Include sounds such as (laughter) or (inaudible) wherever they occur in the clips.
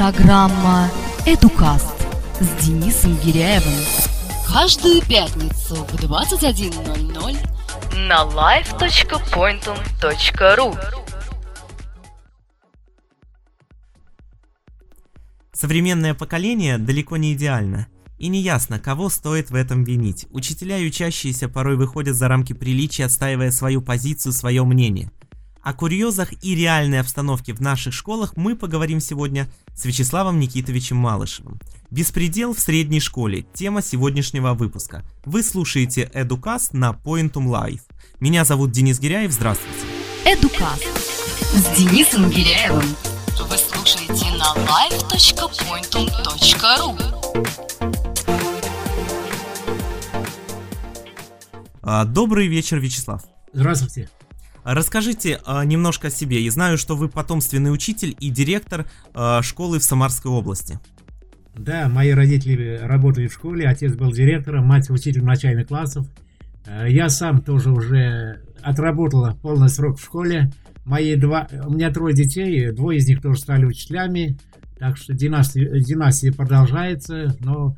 Программа «Эдукаст» с Денисом Гиряевым. Каждую пятницу в 21.00 на live.pointum.ru Современное поколение далеко не идеально. И неясно, кого стоит в этом винить. Учителя и учащиеся порой выходят за рамки приличия, отстаивая свою позицию, свое мнение. О курьезах и реальной обстановке в наших школах мы поговорим сегодня с Вячеславом Никитовичем Малышевым. Беспредел в средней школе – тема сегодняшнего выпуска. Вы слушаете Эдукаст на Pointum Live. Меня зовут Денис Гиряев, здравствуйте. Эдукаст с Денисом Гиряевым. Вы слушаете на live.pointum.ru А, Добрый вечер, Вячеслав. Здравствуйте. Расскажите а, немножко о себе. Я знаю, что вы потомственный учитель и директор а, школы в Самарской области. Да, мои родители работали в школе, отец был директором, мать учителем начальных классов. Э, Я сам тоже уже отработал полный срок в школе. Мои два, у меня трое детей, двое из них тоже стали учителями, так что династия, династия продолжается. Но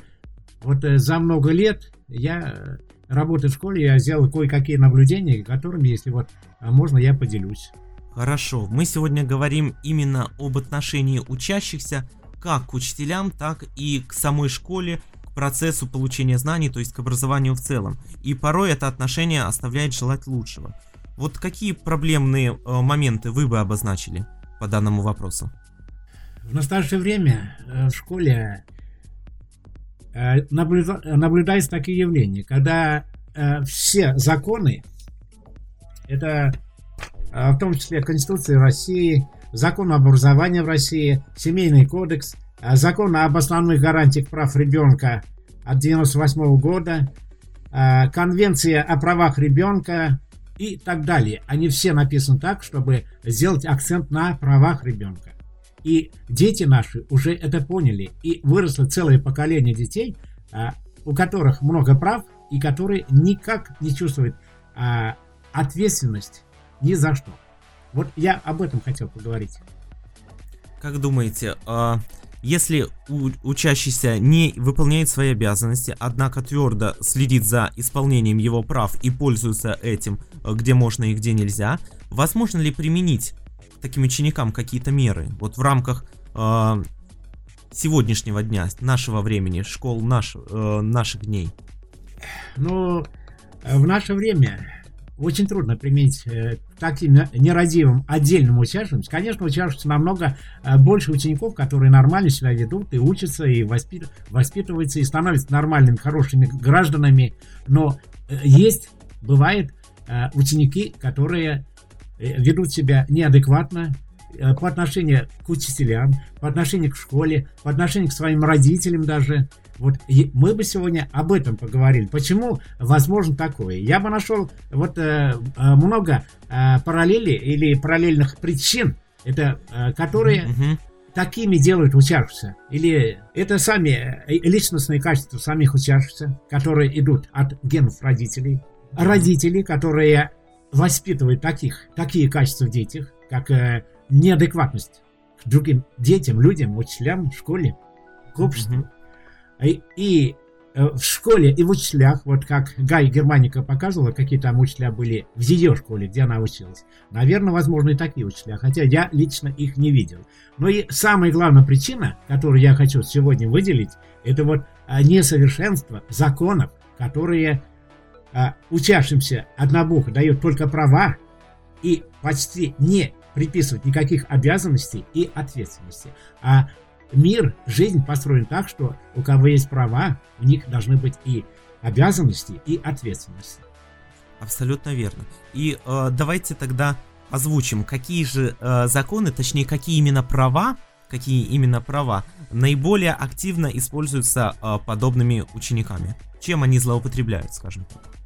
вот э, за много лет я работаю в школе, я сделал кое-какие наблюдения, которыми, если вот а, можно, я поделюсь. Хорошо, мы сегодня говорим именно об отношении учащихся как к учителям, так и к самой школе, к процессу получения знаний, то есть к образованию в целом. И порой это отношение оставляет желать лучшего. Вот какие проблемные э, моменты вы бы обозначили по данному вопросу? В настоящее время э, в школе наблюда- наблюдаются такие явления, когда э, все законы, это э, в том числе Конституция России, закон об образовании в России, Семейный кодекс, э, закон об основных гарантиях прав ребенка от 98 года, э, Конвенция о правах ребенка и так далее. Они все написаны так, чтобы сделать акцент на правах ребенка. И дети наши уже это поняли. И выросло целое поколение детей, а, у которых много прав и которые никак не чувствуют а, ответственность ни за что. Вот я об этом хотел поговорить. Как думаете, а, если учащийся не выполняет свои обязанности, однако твердо следит за исполнением его прав и пользуется этим, где можно и где нельзя, возможно ли применить таким ученикам какие-то меры? Вот в рамках а, сегодняшнего дня, нашего времени, школ наш, э, наших дней. Э, в наше время очень трудно применить э, таким не- нерадивым отдельным учащимся. Конечно, учащихся намного э, больше учеников, которые нормально себя ведут и учатся, и воспит- воспитываются, и становятся нормальными, хорошими гражданами. Но э, есть, бывает, э, ученики, которые э, ведут себя неадекватно э, по отношению к учителям, по отношению к школе, по отношению к своим родителям даже. Вот и мы бы сегодня об этом поговорили. Почему возможно такое? Я бы нашел вот э, э, много э, параллелей или параллельных причин, это э, которые Мгм. такими делают учащихся. Или это сами э, личностные качества самих учащихся, которые идут от генов родителей. Родители, которые воспитывают таких, такие качества в детях, как э, неадекватность к другим детям, людям, учителям, в школе, к обществу. Мгм. И, и, э, в школе и в учителях, вот как Гай Германика показывала, какие там учителя были в ее школе, где она училась. Наверное, возможно, и такие учителя, хотя я лично их не видел. Но и самая главная причина, которую я хочу сегодня выделить, это вот а, несовершенство законов, которые а, учащимся однобоко дают только права и почти не приписывают никаких обязанностей и ответственности. А мир, жизнь построен так, что у кого есть права, у них должны быть и обязанности, и ответственности. Абсолютно верно. И э, давайте тогда озвучим, какие же э, законы, точнее, какие именно права, какие именно права наиболее активно используются э, подобными учениками. Чем они злоупотребляют, скажем так.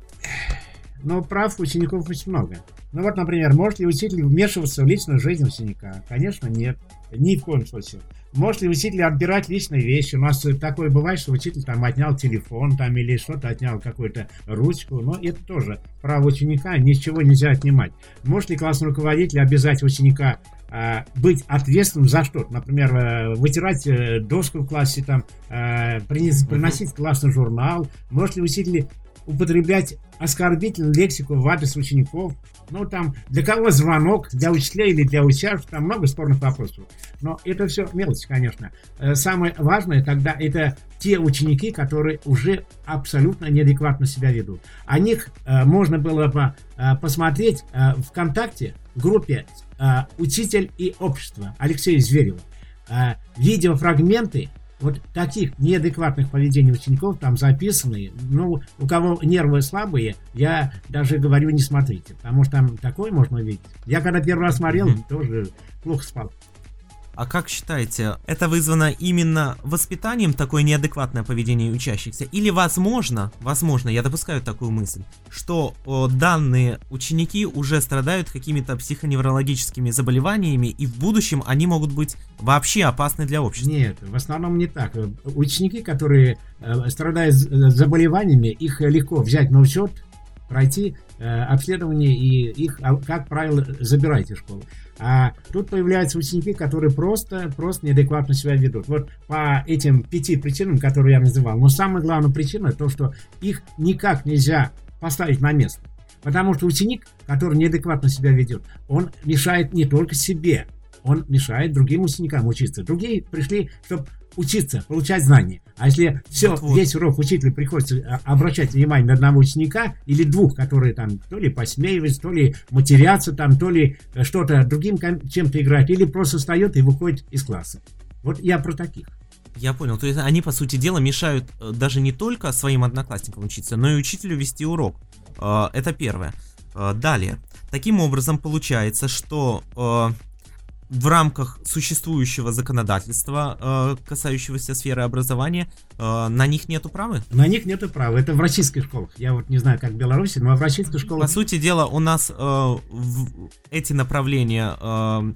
Но прав учеников очень много. Ну вот, например, может ли учитель вмешиваться в личную жизнь ученика? Конечно, нет. Ни в коем случае. Может ли учитель отбирать личные вещи? У нас такое бывает, что учитель там отнял телефон там или что-то отнял, какую-то ручку. Но это тоже право ученика, ничего нельзя отнимать. Может ли классный руководитель обязать ученика э, быть ответственным за что-то. Например, э, вытирать э, доску в классе, там, э, принес, приносить классный журнал. Может ли учитель употреблять оскорбительную лексику в адрес учеников. Ну, там, для кого звонок, для учителей или для учащих, там много спорных вопросов. Но это все мелочи, конечно. Э, самое важное тогда это те ученики, которые уже абсолютно неадекватно себя ведут. О них э, можно было бы э, посмотреть э, ВКонтакте в группе «Учитель и общество» Алексея Зверева. Видеофрагменты вот таких неадекватных поведений учеников там записаны. Ну, у кого нервы слабые, я даже говорю, не смотрите, потому что там такое можно видеть. Я когда первый раз смотрел, тоже плохо спал. А как считаете, это вызвано именно воспитанием такое неадекватное поведение учащихся? Или возможно, возможно, я допускаю такую мысль, что о, данные ученики уже страдают какими-то психоневрологическими заболеваниями, и в будущем они могут быть вообще опасны для общества? Нет, в основном не так. Ученики, которые э, страдают заболеваниями, их легко взять на учет, пройти обследование, и их, а, как правило, забирайте в школу. А тут появляются ученики, которые просто, просто неадекватно себя ведут. Вот по этим пяти причинам, которые я называл. Но самая главная причина то, что их никак нельзя поставить на место. Потому что ученик, который неадекватно себя ведет, он мешает не только себе, он мешает другим ученикам учиться. Другие пришли, чтобы учиться, получать знания. А если все, вот, вот. весь урок учителю приходится а, обращать внимание на одного ученика или двух, которые там то ли посмеиваются, то ли матерятся там, то ли э, что-то другим чем-то играют, или просто встает и выходит из класса. Вот я про таких. Я понял. То есть они, по сути дела, мешают э, даже не только своим одноклассникам учиться, но и учителю вести урок. Э, это первое. Далее. Таким образом, получается, что в рамках существующего законодательства, э, касающегося сферы образования, э, на них нету права? На них нету права. Это в российских школах. Я вот не знаю, как в Беларуси, но в российских школах... По сути дела, у нас э, эти направления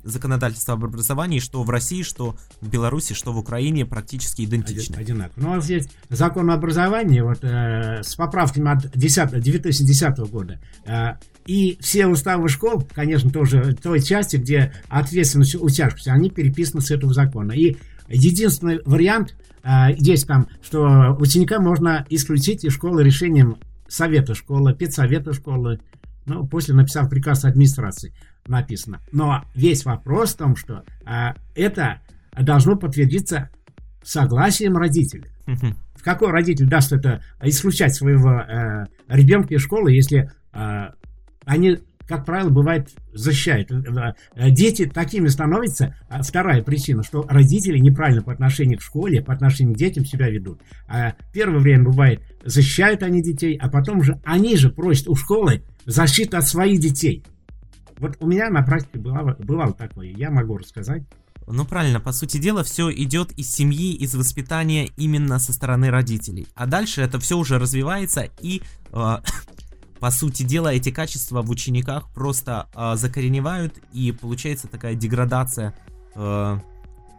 законодательства об образовании, что в России, что в Беларуси, что в Украине, практически идентичны. Одинаково. Ну, у нас есть закон о образовании, вот с поправками от 10, 2010 года. И все уставы школ, конечно, тоже той части, где ответственность учащихся, они переписаны с этого закона. И единственный вариант э, здесь там, что ученика можно исключить из школы решением совета школы, педсовета школы, ну, после написав приказ администрации написано. Но весь вопрос в том, что э, это должно подтвердиться согласием родителей. В какой родитель даст это исключать своего э, ребенка из школы, если э, они, как правило, бывает защищают. Э, э, дети такими становятся. А вторая причина, что родители неправильно по отношению к школе, по отношению к детям себя ведут. А первое время бывает, защищают они детей, а потом уже они же просят у школы защиты от своих детей. Вот у меня на практике бывало, бывало такое, я могу рассказать. Ну правильно, по сути дела, все идет из семьи, из воспитания именно со стороны родителей. А дальше это все уже развивается и э, по сути дела, эти качества в учениках просто э, закореневают, и получается такая деградация э,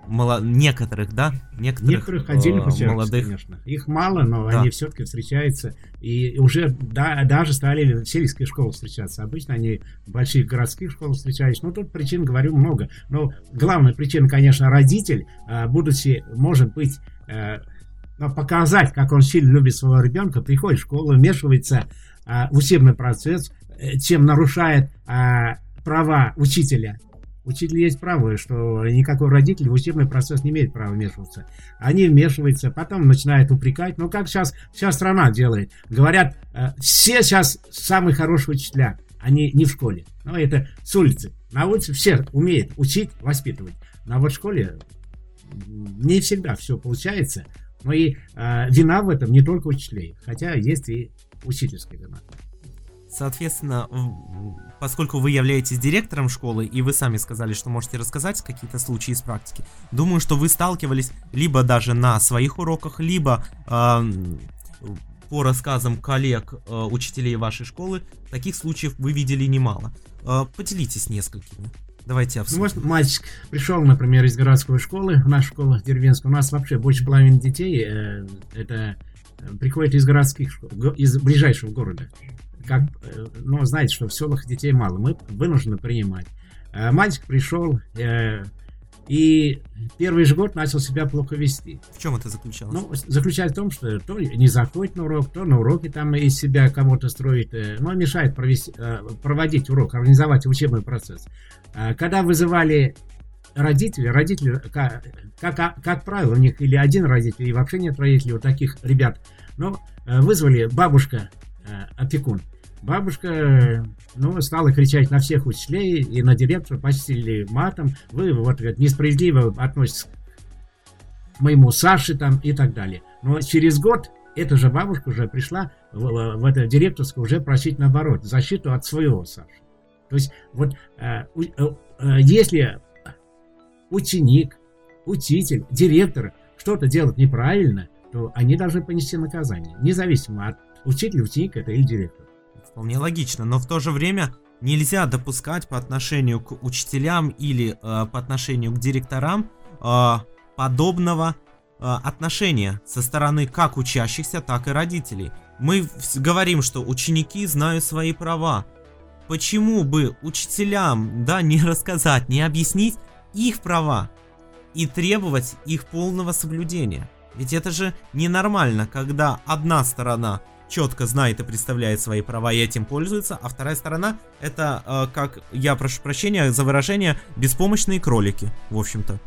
мало... некоторых, да? Некоторых, некоторых отдельных э, молодых. конечно. Их мало, но да. они все-таки встречаются. И уже да, даже стали в сельских школах встречаться. Обычно они в больших городских школах встречались. Ну, тут причин, говорю, много. Но главная причина, конечно, родитель, э, будучи, может быть, э, показать, как он сильно любит своего ребенка, приходит в школу, вмешивается а, в учебный процесс, э, чем нарушает а, права учителя. Учитель есть право, что никакой родитель в учебный процесс не имеет права вмешиваться. Они вмешиваются, потом начинают упрекать. Ну, как сейчас вся страна делает. Говорят, э, все сейчас самые хорошие учителя, они не в школе. Ну, это с улицы. На улице все умеют учить, воспитывать. Но вот в школе не всегда все получается. Но и э, вина в этом не только учителей, хотя есть и учительская вина. Соответственно, поскольку вы являетесь директором школы, и вы сами сказали, что можете рассказать какие-то случаи из практики, думаю, что вы сталкивались либо даже на своих уроках, либо э, по рассказам коллег, э, учителей вашей школы, таких случаев вы видели немало. Э, поделитесь несколькими. Давайте обсудим. Ну, может, мальчик пришел, например, из городской школы, в нашу школу деревенскую. У нас вообще больше половины детей э, это э, приходят из городских школ, из ближайшего города. Как, э, ну, знаете, что в селах детей мало. Мы вынуждены принимать. э, мальчик пришел э, и первый же год начал себя плохо вести. В чем это заключалось? Ну, заключается в том, что то не заходит на урок, то на уроке там из себя кого-то строит, э, но мешает провести, э, проводить урок, организовать учебный процесс. Э, когда вызывали родители, родители, как, как, как правило, у них или один родитель, или вообще нет родителей, у таких ребят, но вызвали бабушка, опекун. Бабушка, ну, стала кричать на всех учителей и на директора, почтили матом. Вы вот говорит, несправедливо относитесь к моему Саше там и так далее. Но через год эта же бабушка уже пришла в, в это директорское уже просить наоборот защиту от своего Саши. То есть вот э, э, э, если ученик, учитель, директор что-то делает неправильно, то они должны понести наказание, независимо от учителя, ученика это или директора. Вполне логично, но в то же время нельзя допускать по отношению к учителям или э, по отношению к директорам э, подобного э, отношения со стороны как учащихся, так и родителей. Мы говорим, что ученики знают свои права. Почему бы учителям, да, не рассказать, не объяснить их права и требовать их полного соблюдения? Ведь это же ненормально, когда одна сторона четко знает и представляет свои права и этим пользуется, а вторая сторона это, э, как я прошу прощения за выражение, беспомощные кролики, в общем-то.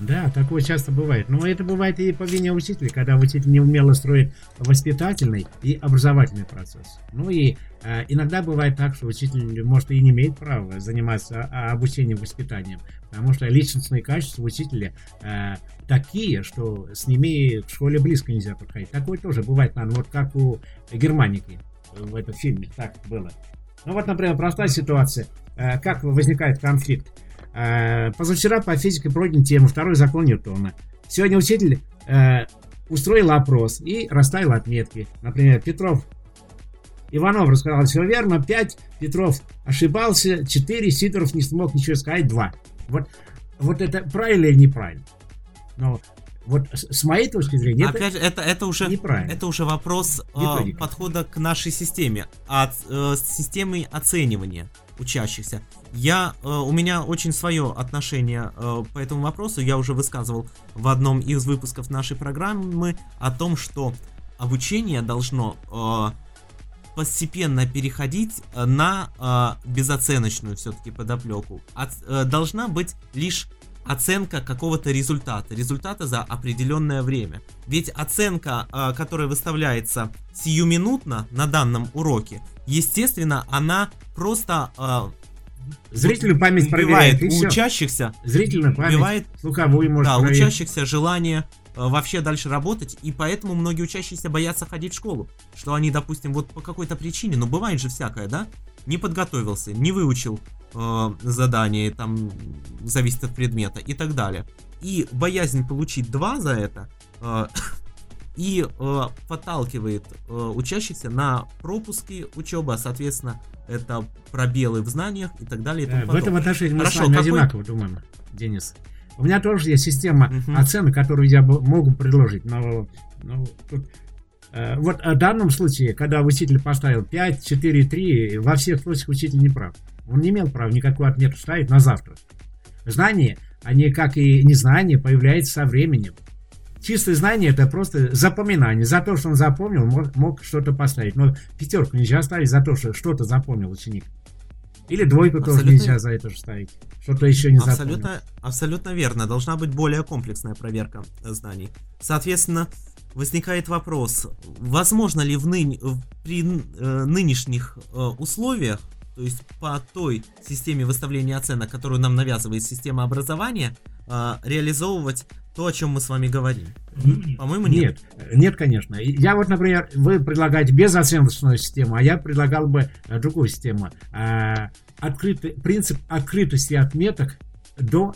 Да, такое часто бывает. Но это бывает и по вине учителя, когда учитель не умело строит воспитательный и образовательный процесс. Ну и э, иногда бывает так, что учитель, может, и не имеет права заниматься а, обучением, воспитанием, потому что личностные качества учителя э, такие, что с ними в школе близко нельзя подходить. Такое тоже бывает, наверное, вот как у Германики в этом фильме так было. Ну вот, например, простая ситуация. Э, как возникает конфликт? Э, позавчера по физике пройден тему «Второй закон Ньютона». Сегодня учитель э, устроил опрос и расставил отметки. Например, Петров Иванов рассказал все верно, 5, Петров ошибался, 4, Сидоров не смог ничего сказать, 2. Вот, вот это правильно или неправильно? Но вот с моей точки зрения, Опять это, это, это уже неправильно. Это уже вопрос э, подхода к нашей системе, от э, системы оценивания учащихся. Я, э, у меня очень свое отношение э, по этому вопросу. Я уже высказывал в одном из выпусков нашей программы о том, что обучение должно э, постепенно переходить на э, безоценочную все-таки подоплеку. От, э, должна быть лишь оценка какого-то результата, результата за определенное время. Ведь оценка, э, которая выставляется сиюминутно на данном уроке, естественно, она просто э, Зрительную память убивает у учащихся. Зрительную память, убивает, слуховую может Да, проверить. учащихся желание э, вообще дальше работать, и поэтому многие учащиеся боятся ходить в школу. Что они, допустим, вот по какой-то причине, ну бывает же всякое, да? Не подготовился, не выучил э, задание, там зависит от предмета и так далее. И боязнь получить два за это э, и э, подталкивает э, учащихся на пропуски учебы, а соответственно это пробелы в знаниях и так далее. И тому да, в этом отношении мы Хорошо, с вами какой... одинаково думаем, Денис. У меня тоже есть система uh-huh. оценок, которую я могу предложить, но, но тут э, вот в данном случае, когда учитель поставил 5, 4, 3, во всех случаях учитель не прав. Он не имел права никакую отметку ставить на завтра. Знания, они, как и незнание, появляются со временем. Чистое знание это просто запоминание. За то, что он запомнил, мог, мог что-то поставить. Но пятерку нельзя ставить за то, что что-то запомнил ученик. Или двойку абсолютно... тоже нельзя за это же ставить. Что-то еще не абсолютно, запомнил. Абсолютно верно. Должна быть более комплексная проверка знаний. Соответственно, возникает вопрос, возможно ли в ныне, при э, нынешних э, условиях то есть по той системе выставления оценок, которую нам навязывает система образования, э, реализовывать то, о чем мы с вами говорим. По-моему, нет. Нет, нет, конечно. Я вот, например, вы предлагаете безоценочную систему, а я предлагал бы э, другую систему. Э, открытый, принцип открытости отметок до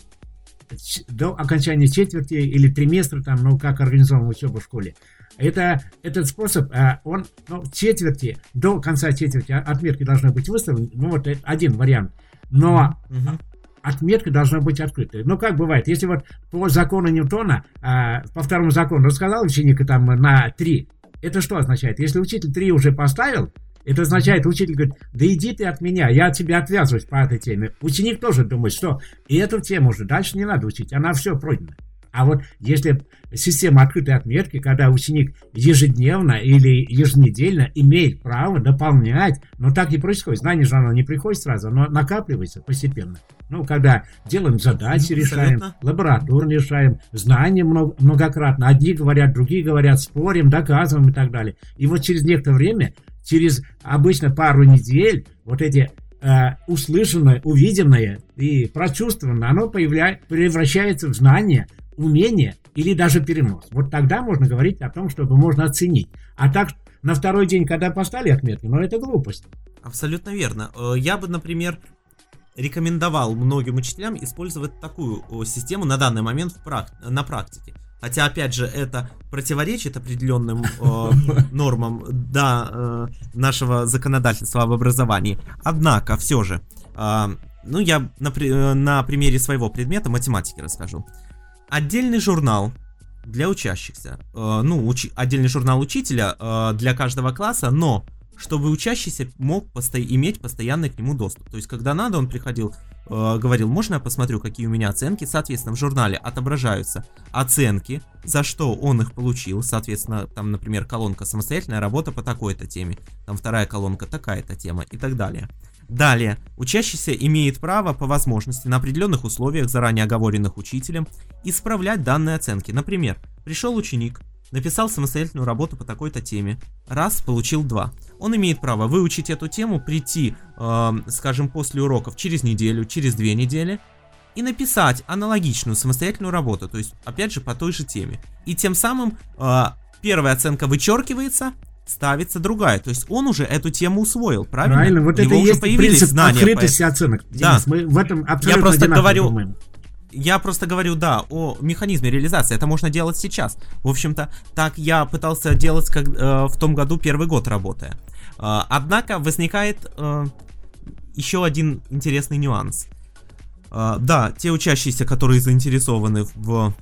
до окончания четверти или триместра, там, ну, как организована учеба в школе. Это, этот способ, э, он ну, четверти, до конца четверти отметки должны быть выставлены, ну, вот один вариант. Но угу. отметка должна быть открытой. Ну, как бывает, если вот по закону Ньютона, э, по второму закону рассказал ученик там на 3, это что означает? Если учитель 3 уже поставил, Это означает, учитель говорит, да иди ты от меня, я от тебя отвязываюсь по этой теме. Ученик тоже думает, что и эту тему уже дальше не надо учить, она все пройдена. А вот если система открытой отметки, когда ученик ежедневно или еженедельно имеет право дополнять, но так и происходит. Знание же оно не приходит сразу, оно накапливается постепенно. Ну, когда делаем задачи, Абсолютно. решаем, лабораторные решаем, знания много, многократно. Одни говорят, другие говорят, спорим, доказываем и так далее. И вот через некоторое время, через обычно пару недель, вот эти э, услышанное, увиденное и прочувствованное, оно появляет, превращается в знание, умение или даже перенос. Вот тогда можно говорить о том, чтобы можно оценить. А так на второй день, когда поставили отметку, ну это глупость. Абсолютно верно. Э, Я бы, например, рекомендовал многим учителям использовать такую систему на данный момент в прак- на практике. Хотя, опять же, это противоречит определенным э, (laughs) нормам да, э, нашего законодательства об образовании. Однако, все же, э, ну, я на, при- э, на примере своего предмета математики расскажу. Отдельный журнал для учащихся. Э, ну, учи- отдельный журнал учителя э, для каждого класса, но чтобы учащийся мог посто- иметь постоянный к нему доступ. То есть, когда надо, он приходил, э, говорил, можно я посмотрю, какие у меня оценки. Соответственно, в журнале отображаются оценки, за что он их получил. Соответственно, там, например, колонка самостоятельная работа по такой-то теме, там вторая колонка такая-то тема и так далее. Далее, учащийся имеет право по возможности на определенных условиях, заранее оговоренных учителем, исправлять данные оценки. Например, пришел ученик, написал самостоятельную работу по такой-то теме, раз, получил два. Он имеет право выучить эту тему, прийти, э, скажем, после уроков через неделю, через две недели, и написать аналогичную самостоятельную работу, то есть, опять же, по той же теме. И тем самым э, первая оценка вычеркивается, ставится другая. То есть он уже эту тему усвоил, правильно? Правильно, вот У него это и уже есть появились принцип знания. открытости оценок. Да. Денис, мы в этом абсолютно просто одинаково говорю, думаем. Я просто говорю, да, о механизме реализации. Это можно делать сейчас. В общем-то, так я пытался делать как, э, в том году, первый год работая. Э, однако возникает э, еще один интересный нюанс. Э, да, те учащиеся, которые заинтересованы в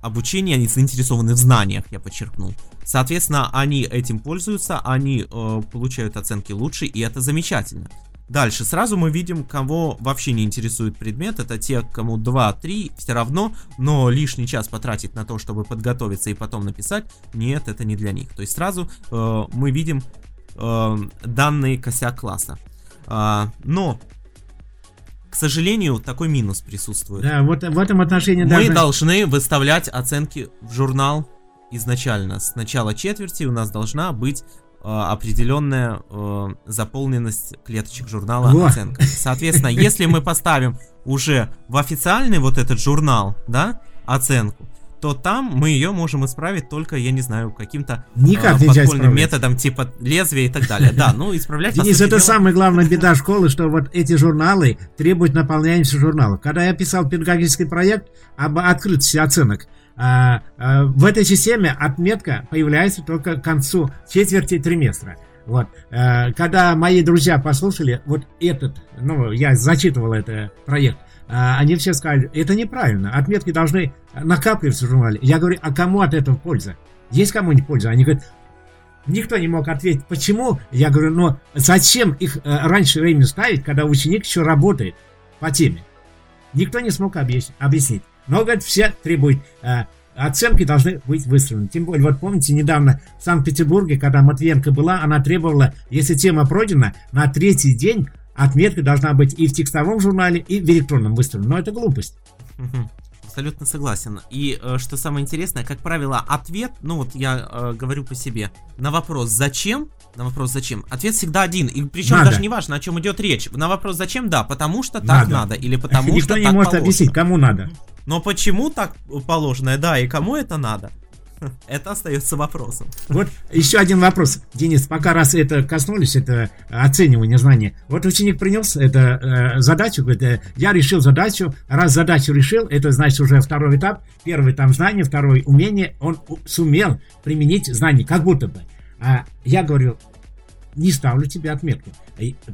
обучении, они заинтересованы в знаниях, я подчеркнул. Соответственно, они этим пользуются, они э, получают оценки лучше, и это замечательно. Дальше сразу мы видим, кого вообще не интересует предмет. Это те, кому 2-3 все равно, но лишний час потратить на то, чтобы подготовиться и потом написать, нет, это не для них. То есть сразу э, мы видим э, данный косяк класса. А, но, к сожалению, такой минус присутствует. Да, вот в этом отношении Мы даже... должны выставлять оценки в журнал изначально. С начала четверти у нас должна быть э, определенная э, заполненность клеточек журнала Во. оценками. Соответственно, если мы поставим уже в официальный вот этот журнал, да, оценку, то там мы ее можем исправить только, я не знаю, каким-то Никак э, нельзя подпольным исправлять. методом типа лезвия и так далее. Да, ну исправлять Денис, это дела- самая главная беда школы, что вот эти журналы требуют наполняемости журналов. Когда я писал педагогический проект об открытости оценок, в этой системе отметка появляется только к концу четверти триместра. Вот. Э, Когда мои друзья послушали вот этот, ну, я зачитывал этот проект, а, они все сказали, это неправильно, отметки должны накапливаться в журнале. Я говорю, а кому от этого польза? Есть кому-нибудь польза? Они говорят, Никто не мог ответить, почему. Я говорю, ну зачем их э, раньше времени ставить, когда ученик еще работает по теме? Никто не смог объяснить. Но, говорит, все требуют, э, оценки должны быть выставлены. Тем более, вот помните, недавно в Санкт-Петербурге, когда Матвиенко была, она требовала, если тема пройдена, на третий день отметка должна быть и в текстовом журнале, и в электронном выставлена. Но это глупость. Абсолютно согласен. И э, что самое интересное, как правило, ответ, ну вот я э, говорю по себе, на вопрос «зачем?», на вопрос «зачем?», ответ всегда один. И причем Надо. даже не важно, о чем идет речь. На вопрос «зачем?», да, потому что так Надо. надо, или потому Никто что не так может положено. объяснить, кому надо. Но почему так положено, да, и кому это надо, (laughs) это остается вопросом. Вот еще один вопрос, Денис, пока раз это коснулись, это оценивание знания. Вот ученик принес это э, задачу, говорит, э, я решил задачу, раз задачу решил, это значит уже второй этап, первый там знание, второй умение, он сумел применить знание, как будто бы. А я говорю, не ставлю тебе отметку.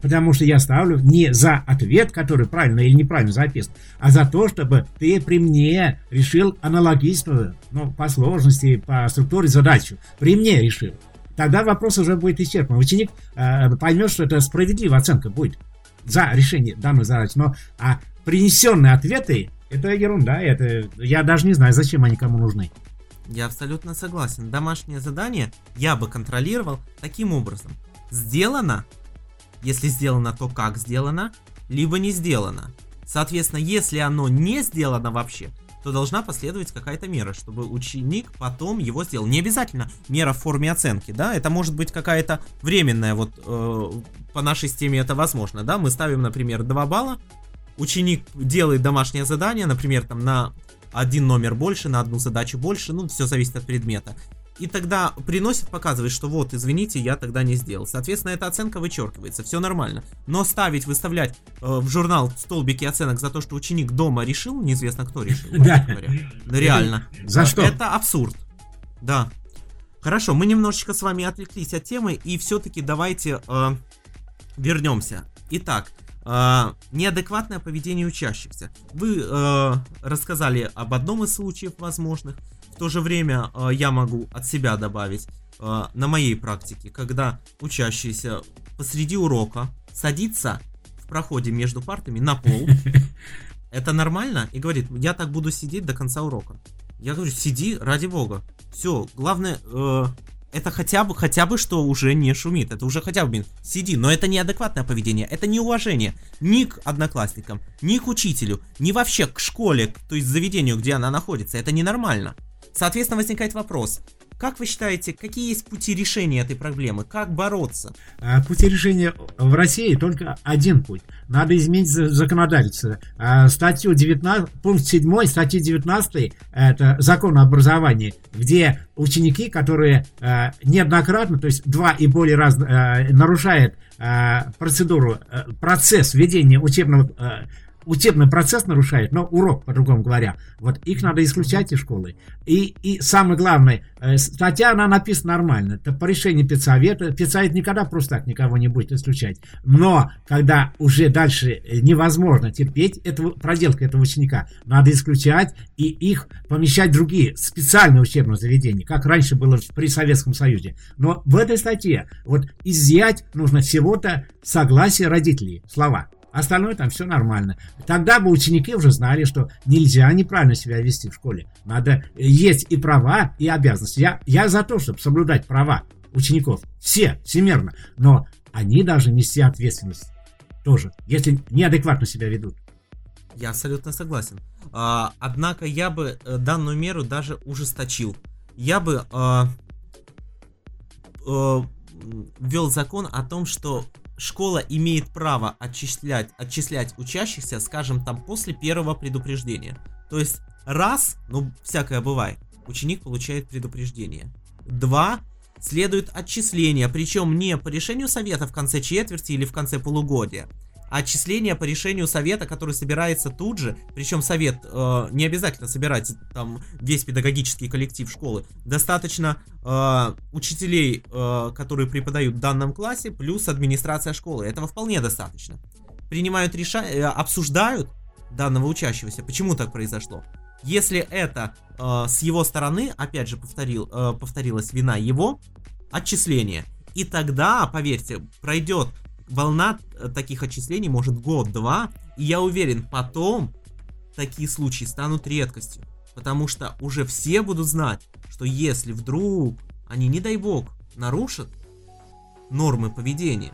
Потому что я ставлю не за ответ, который правильно или неправильно записан, а за то, чтобы ты при мне решил аналогичную, ну, по сложности, по структуре задачу. При мне решил. тогда вопрос уже будет исчерпан. Ученик э, поймет, что это справедливая оценка будет за решение данной задачи. Но а принесенные ответы это ерунда. Это я даже не знаю, зачем они кому нужны. Я абсолютно согласен. Домашнее задание я бы контролировал таким образом. Сделано, если сделано, то как сделано, либо не сделано. Соответственно, если оно не сделано вообще, то должна последовать какая-то мера, чтобы ученик потом его сделал. Не обязательно мера в форме оценки, да, это может быть какая-то временная, вот э, по нашей системе это возможно, да, мы ставим, например, 2 балла, ученик делает домашнее задание, например, там на один номер больше, на одну задачу больше, ну, все зависит от предмета и тогда приносит, показывает, что вот, извините, я тогда не сделал. Соответственно, эта оценка вычеркивается, все нормально. Но ставить, выставлять э, в журнал столбики оценок за то, что ученик дома решил, неизвестно кто решил, (laughs) да. реально. За что? Это абсурд. Да. Хорошо, мы немножечко с вами отвлеклись от темы, и все-таки давайте э, вернемся. Итак, э, неадекватное поведение учащихся. Вы э, рассказали об одном из случаев возможных. В то же время э, я могу от себя добавить э, на моей практике, когда учащийся посреди урока садится в проходе между партами на пол, (laughs) это нормально, и говорит, я так буду сидеть до конца урока. Я говорю, сиди, ради бога. Все, главное, э, это хотя бы, хотя бы что уже не шумит. Это уже хотя бы, сиди. Но это неадекватное поведение, это не уважение ни к одноклассникам, ни к учителю, ни вообще к школе, то есть заведению, где она находится. Это ненормально. Соответственно, возникает вопрос, как вы считаете, какие есть пути решения этой проблемы? Как бороться? А, пути решения в России только один путь. Надо изменить законодательство. А, статью 19, пункт 7 статьи 19 это закон о образовании, где ученики, которые а, неоднократно, то есть два и более раз нарушают процедуру, процесс ведения учебного учебный процесс нарушает, но урок, по-другому говоря. Вот их надо исключать из школы. И, и самое главное, э, статья, она написана нормально. Это по решению педсовета. Педсовет никогда просто так никого не будет исключать. Но, когда уже дальше невозможно терпеть этого, проделка этого ученика, надо исключать и их помещать в другие специальные учебные заведения, как раньше было при Советском Союзе. Но в этой статье вот изъять нужно всего-то согласие родителей. Слова. Остальное там все нормально. Тогда бы ученики уже знали, что нельзя неправильно себя вести в школе. Надо есть и права, и обязанности. Я, я за то, чтобы соблюдать права учеников. Все, всемерно. Но они должны нести ответственность тоже, если неадекватно себя ведут. Я абсолютно согласен. А, однако я бы э, данную меру даже ужесточил. Я бы а, а, ввел закон о том, что школа имеет право отчислять, отчислять учащихся, скажем, там после первого предупреждения. То есть раз, ну всякое бывает, ученик получает предупреждение. Два, следует отчисление, причем не по решению совета в конце четверти или в конце полугодия, отчисление по решению совета, который собирается тут же, причем совет э, не обязательно собирать там весь педагогический коллектив школы, достаточно э, учителей, э, которые преподают в данном классе, плюс администрация школы, этого вполне достаточно. Принимают решения, э, обсуждают данного учащегося, почему так произошло. Если это э, с его стороны, опять же повторил, э, повторилась вина его, отчисление. И тогда, поверьте, пройдет волна э, таких отчислений может год-два, и я уверен, потом такие случаи станут редкостью. Потому что уже все будут знать, что если вдруг они, не дай бог, нарушат нормы поведения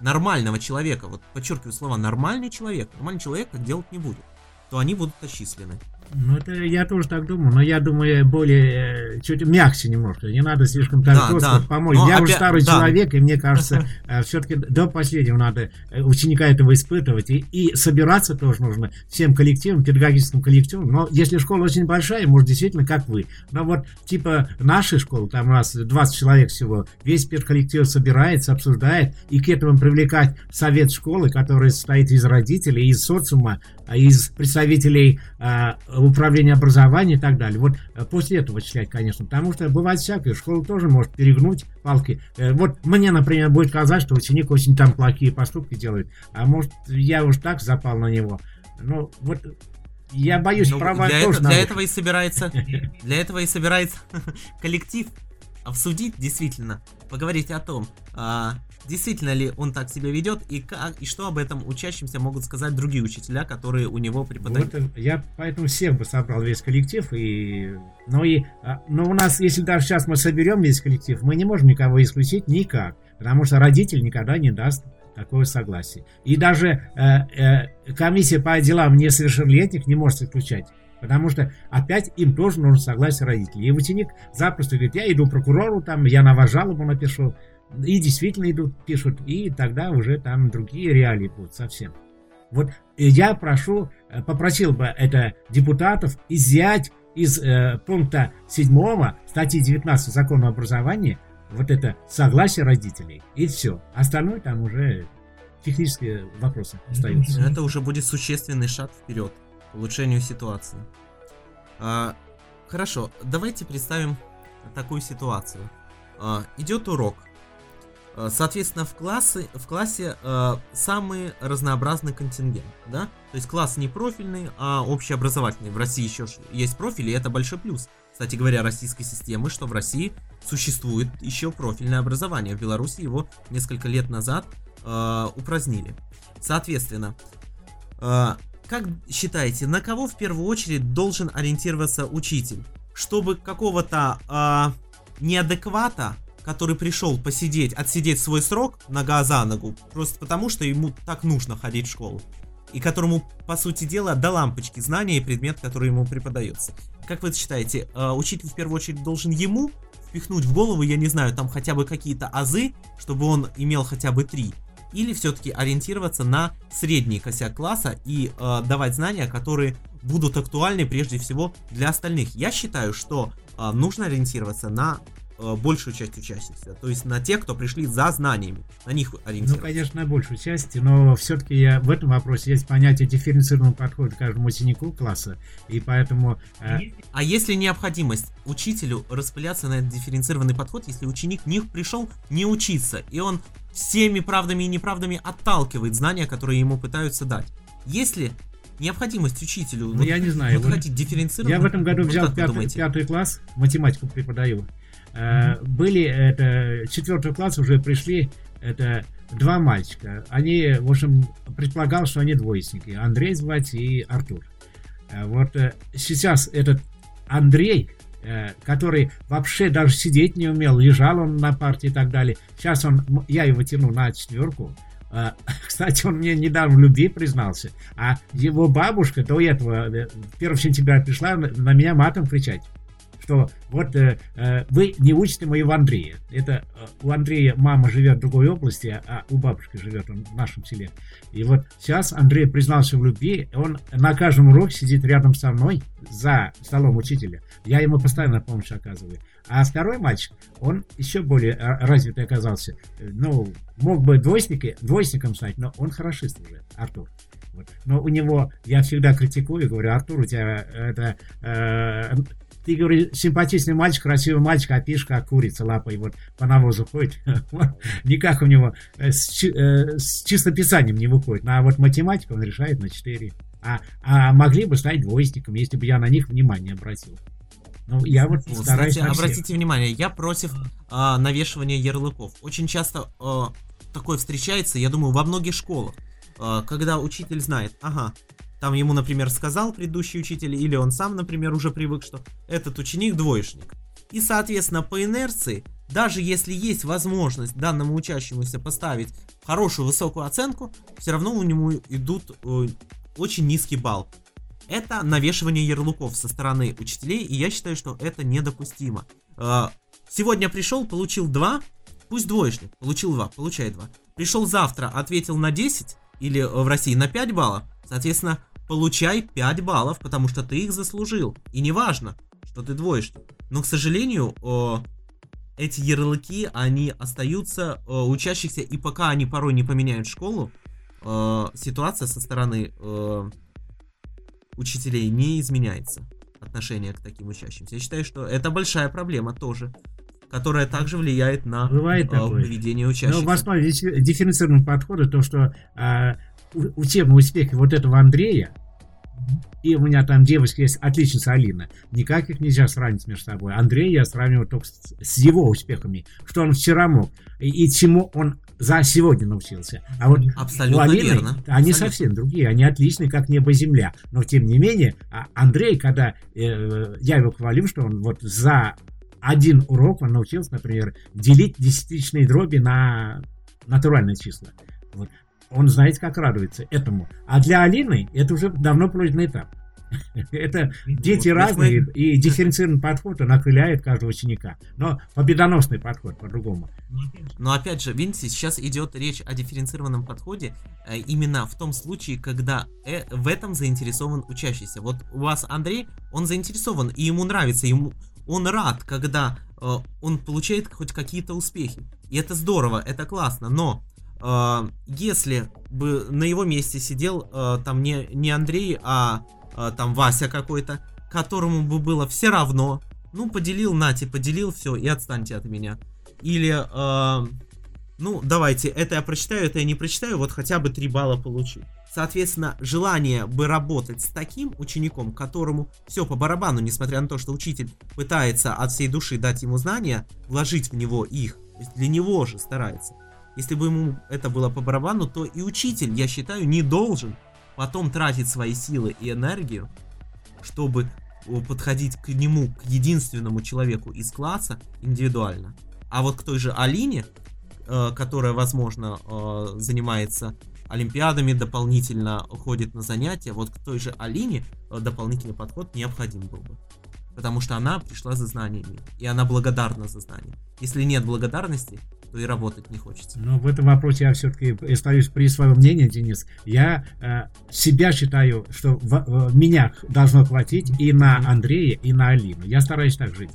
нормального человека, вот подчеркиваю слова нормальный человек, нормальный человек так делать не будет, то они будут отчислены. Ну, это я тоже так думаю, но я думаю, более, э, чуть мягче немножко. Не надо слишком так да, жестко да. помочь. Но я опять, уже старый да. человек, и мне кажется, э, все-таки до последнего надо э, ученика этого испытывать. И, и собираться тоже нужно всем коллективам, педагогическим коллективам. Но если школа очень большая, может, действительно, как вы. Но вот, типа, нашей школы, там у нас 20 человек всего, весь педколлектив собирается, обсуждает, и к этому привлекать совет школы, который состоит из родителей, из социума, из представителей э, управления образования и так далее. Вот э, после этого вычислять, конечно, потому что бывает всякое, школа тоже может перегнуть палки. Э, вот мне, например, будет казать, что ученик очень там плохие поступки делает, а может я уж так запал на него. Ну, вот я боюсь, ну, права для тоже это, (laughs) Для этого и собирается, для этого и собирается коллектив обсудить действительно, поговорить о том, а, действительно ли он так себя ведет и как и что об этом учащимся могут сказать другие учителя, которые у него преподают. Вот, я поэтому всех бы собрал весь коллектив и, но и, а, но у нас, если даже сейчас мы соберем весь коллектив, мы не можем никого исключить никак, потому что родитель никогда не даст такое согласие. И даже э, э, комиссия по делам несовершеннолетних не может исключать. Потому что опять им тоже нужно согласие родителей. И ученик запросто говорит, я иду прокурору, там, я на вас жалобу напишу. И действительно идут, пишут. И тогда уже там другие реалии будут совсем. Вот я прошу, э, попросил бы это депутатов изъять из э, пункта 7 статьи 19 закона образования вот это согласие родителей. И все. Остальное там уже технические вопросы остаются. Это уже будет существенный шаг вперед улучшению ситуации. А, хорошо, давайте представим такую ситуацию. А, идет урок. А, соответственно, в, классы, в классе а, самый разнообразный контингент, да? То есть класс не профильный, а общеобразовательный. В России еще есть профили, и это большой плюс. Кстати говоря, российской системы, что в России существует еще профильное образование. В Беларуси его несколько лет назад э, упразднили. Соответственно, э, как считаете, на кого в первую очередь должен ориентироваться учитель? Чтобы какого-то э, неадеквата, который пришел посидеть, отсидеть свой срок нога за ногу, просто потому что ему так нужно ходить в школу, и которому, по сути дела, до лампочки знания и предмет, который ему преподается. Как вы считаете, э, учитель в первую очередь должен ему впихнуть в голову, я не знаю, там хотя бы какие-то азы, чтобы он имел хотя бы три, или все-таки ориентироваться на средний косяк класса и э, давать знания, которые будут актуальны прежде всего для остальных. Я считаю, что э, нужно ориентироваться на большую часть учащихся, то есть на тех, кто пришли за знаниями, на них ориентироваться. Ну, конечно, на большую часть, но все-таки я в этом вопросе есть понятие дифференцированного подхода к каждому ученику класса, и поэтому... Э... А если необходимость учителю распыляться на этот дифференцированный подход, если ученик не пришел не учиться, и он всеми правдами и неправдами отталкивает знания, которые ему пытаются дать. Если необходимость учителю ну, вот, я не знаю, вот, вот дифференцированно... Я в этом году взял пятый, пятый класс, математику преподаю. Э, были это четвертый класс уже пришли это два мальчика. Они, в общем, предполагал, что они двоечники. Андрей звать и Артур. Э, вот э, сейчас этот Андрей, который вообще даже сидеть не умел, лежал он на парте и так далее. Сейчас он, я его тяну на четверку. (laughs) Кстати, он мне недавно в любви признался. А его бабушка до этого, 1 сентября пришла на меня матом кричать что вот э, э, вы не учите моего Андрея. Это э, у Андрея мама живет в другой области, а у бабушки живет он в нашем селе. И вот сейчас Андрей признался в любви, он на каждом уроке сидит рядом со мной за столом учителя. Я ему постоянно помощь оказываю. А второй мальчик, он еще более э, развитый оказался. Ну, мог бы двойсники, двойсником стать, но он хорошист уже, Артур. Вот. Но у него, я всегда критикую, говорю, Артур, у тебя это э, ты, говоришь, симпатичный мальчик, красивый мальчик, а пишешь, как курица лапой вот по навозу ходит. (laughs) Никак у него э, с, э, с чистописанием не выходит. А вот математика он решает на 4. А, а могли бы стать двойственником, если бы я на них внимание обратил. Ну, я вот ну, стараюсь Кстати, обратите внимание, я против э, навешивания ярлыков. Очень часто э, такое встречается, я думаю, во многих школах, э, когда учитель знает, ага, там ему, например, сказал предыдущий учитель, или он сам, например, уже привык, что этот ученик двоечник. И, соответственно, по инерции, даже если есть возможность данному учащемуся поставить хорошую высокую оценку, все равно у него идут э, очень низкий балл. Это навешивание ярлыков со стороны учителей, и я считаю, что это недопустимо. Э, сегодня пришел, получил 2, пусть двоечник, получил 2, получай 2. Пришел завтра, ответил на 10, или в России на 5 баллов, соответственно, получай 5 баллов, потому что ты их заслужил. И неважно, что ты двоечник. Но, к сожалению, эти ярлыки, они остаются учащихся, и пока они порой не поменяют школу, ситуация со стороны учителей не изменяется. Отношение к таким учащимся. Я считаю, что это большая проблема тоже которая также влияет на Бывает э, поведение учащихся. Но в основе дифференцированного подхода то, что э, учебный успех вот этого Андрея, и у меня там девочка есть, отличница Алина. Никак их нельзя сравнить между собой. Андрей я сравниваю только с, с его успехами. Что он вчера мог и, и чему он за сегодня научился. А вот Абсолютно Алины, верно. они Абсолютно. совсем другие. Они отличные, как небо и земля. Но тем не менее, а Андрей, когда э, я его хвалю, что он вот за один урок он научился, например, делить десятичные дроби на натуральные числа. Вот. Он знаете, как радуется этому. А для Алины это уже давно пройденный этап. (laughs) Это дети разные, и дифференцированный подход, он окрыляет каждого ученика. Но победоносный подход по-другому. Но опять же, видите, сейчас идет речь о дифференцированном подходе э, именно в том случае, когда э, в этом заинтересован учащийся. Вот у вас Андрей, он заинтересован, и ему нравится, ему он рад, когда э, он получает хоть какие-то успехи. И это здорово, это классно, но если бы на его месте сидел э, там не, не Андрей, а э, там Вася какой-то, которому бы было все равно, ну, поделил, нате, поделил, все, и отстаньте от меня. Или, э, ну, давайте, это я прочитаю, это я не прочитаю, вот хотя бы 3 балла получу. Соответственно, желание бы работать с таким учеником, которому все по барабану, несмотря на то, что учитель пытается от всей души дать ему знания, вложить в него их, то есть для него же старается. Если бы ему это было по барабану, то и учитель, я считаю, не должен потом тратить свои силы и энергию, чтобы подходить к нему, к единственному человеку из класса индивидуально. А вот к той же Алине, э, которая, возможно, э, занимается олимпиадами, дополнительно ходит на занятия, вот к той же Алине э, дополнительный подход необходим был бы. Потому что она пришла за знаниями, и она благодарна за знания. Если нет благодарности, то и работать не хочется. Но в этом вопросе я все-таки остаюсь при своем мнении, Денис. Я э, себя считаю, что в- в меня должно хватить и на Андрея, и на Алину. Я стараюсь так жить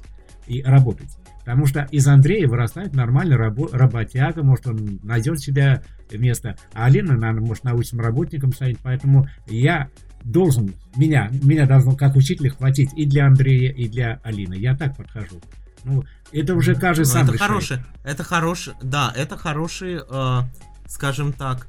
и работать. Потому что из Андрея вырастает нормальный рабо- работяга, может, он найдет себе место. А Алина, наверное, может научным работником стать. Поэтому я должен, меня, меня должно как учителя хватить и для Андрея, и для Алины. Я так подхожу. Ну, это уже каждый Ну, сам это решает. хороший, это хороший, да, это хороший, э, скажем так,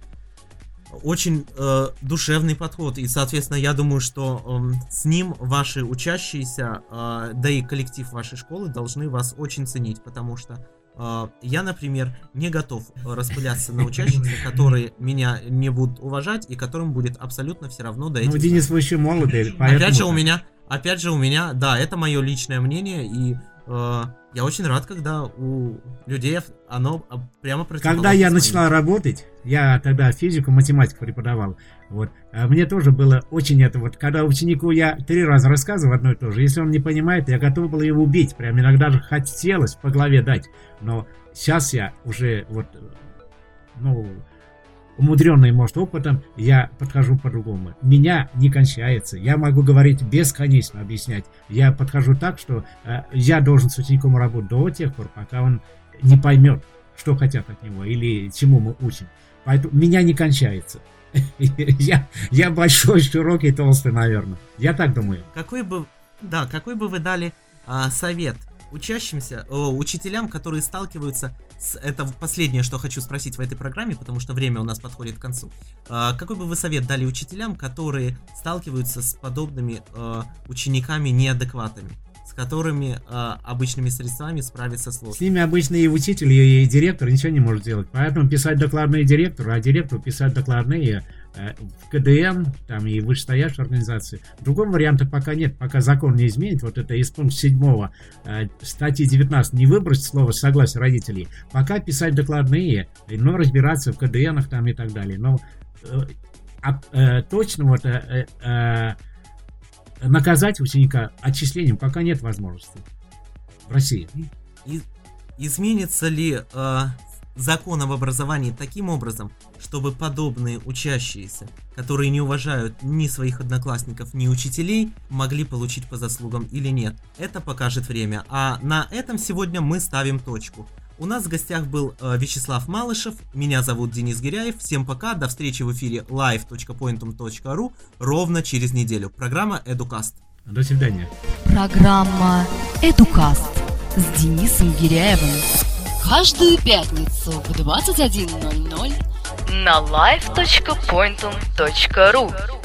очень э, душевный подход. И, соответственно, я думаю, что эм, с ним ваши учащиеся, э, да и коллектив вашей школы должны вас очень ценить, потому что э, я, например, не готов э, распыляться на учащихся, (laughs) которые меня не будут уважать и которым будет абсолютно все равно до этих Ну, Денис, вы еще молодый. Опять же у меня, опять же у меня, да, это мое личное мнение, и э, я очень рад, когда у людей оно прямо Когда я противоположно начинал работать, я тогда физику, математику преподавал, вот, а мне тоже было очень это вот, когда ученику я три раза рассказывал одно и то же, если он не понимает, я готов был его убить, прям иногда же хотелось по голове дать, но сейчас я уже вот, ну, умудренный, может, опытом, я подхожу по-другому. Меня не кончается. Я могу говорить бесконечно, объяснять. Я подхожу так, что э, я должен с учеником работать до тех пор, пока он не поймет, что хотят от него или чему мы учим. Поэтому меня не кончается. (laughs) Я, я большой, широкий, толстый, наверное. Я так думаю. Какой бы, да, какой бы вы дали а, совет учащимся, о, учителям, которые сталкиваются с... Это последнее, что хочу спросить в этой программе, потому что время у нас подходит к концу. А, какой бы вы совет дали учителям, которые сталкиваются с подобными а, учениками неадекватами? С которыми а, обычными средствами справиться С сложно. ними обычно и учитель, и, и директор ничего не может сделать. Поэтому писать докладные директору, а директору писать докладные э, в КДН, там и вышестоящей организации. Другого варианта пока нет, пока закон не изменит. Вот это из пункта 7 э, статьи 19 не выбросить слово согласие родителей. Пока писать докладные, но разбираться в КДНах там и так далее. Но э, а, э, точно вот э, э, наказать ученика отчислением пока нет возможности в России. И- изменится ли э, закон об образовании таким образом, чтобы подобные учащиеся, которые не уважают ни своих одноклассников, ни учителей, могли получить по заслугам или нет? Это покажет время. А на этом сегодня мы ставим точку. У нас в гостях был э, Вячеслав Малышев, меня зовут Денис Гиряев. Всем пока, до встречи в эфире live.pointum.ru ровно через неделю. Программа Educast. До свидания. Программа «Эдукаст» с Денисом Гиряевым. Каждую пятницу в 21.00 на live.pointum.ru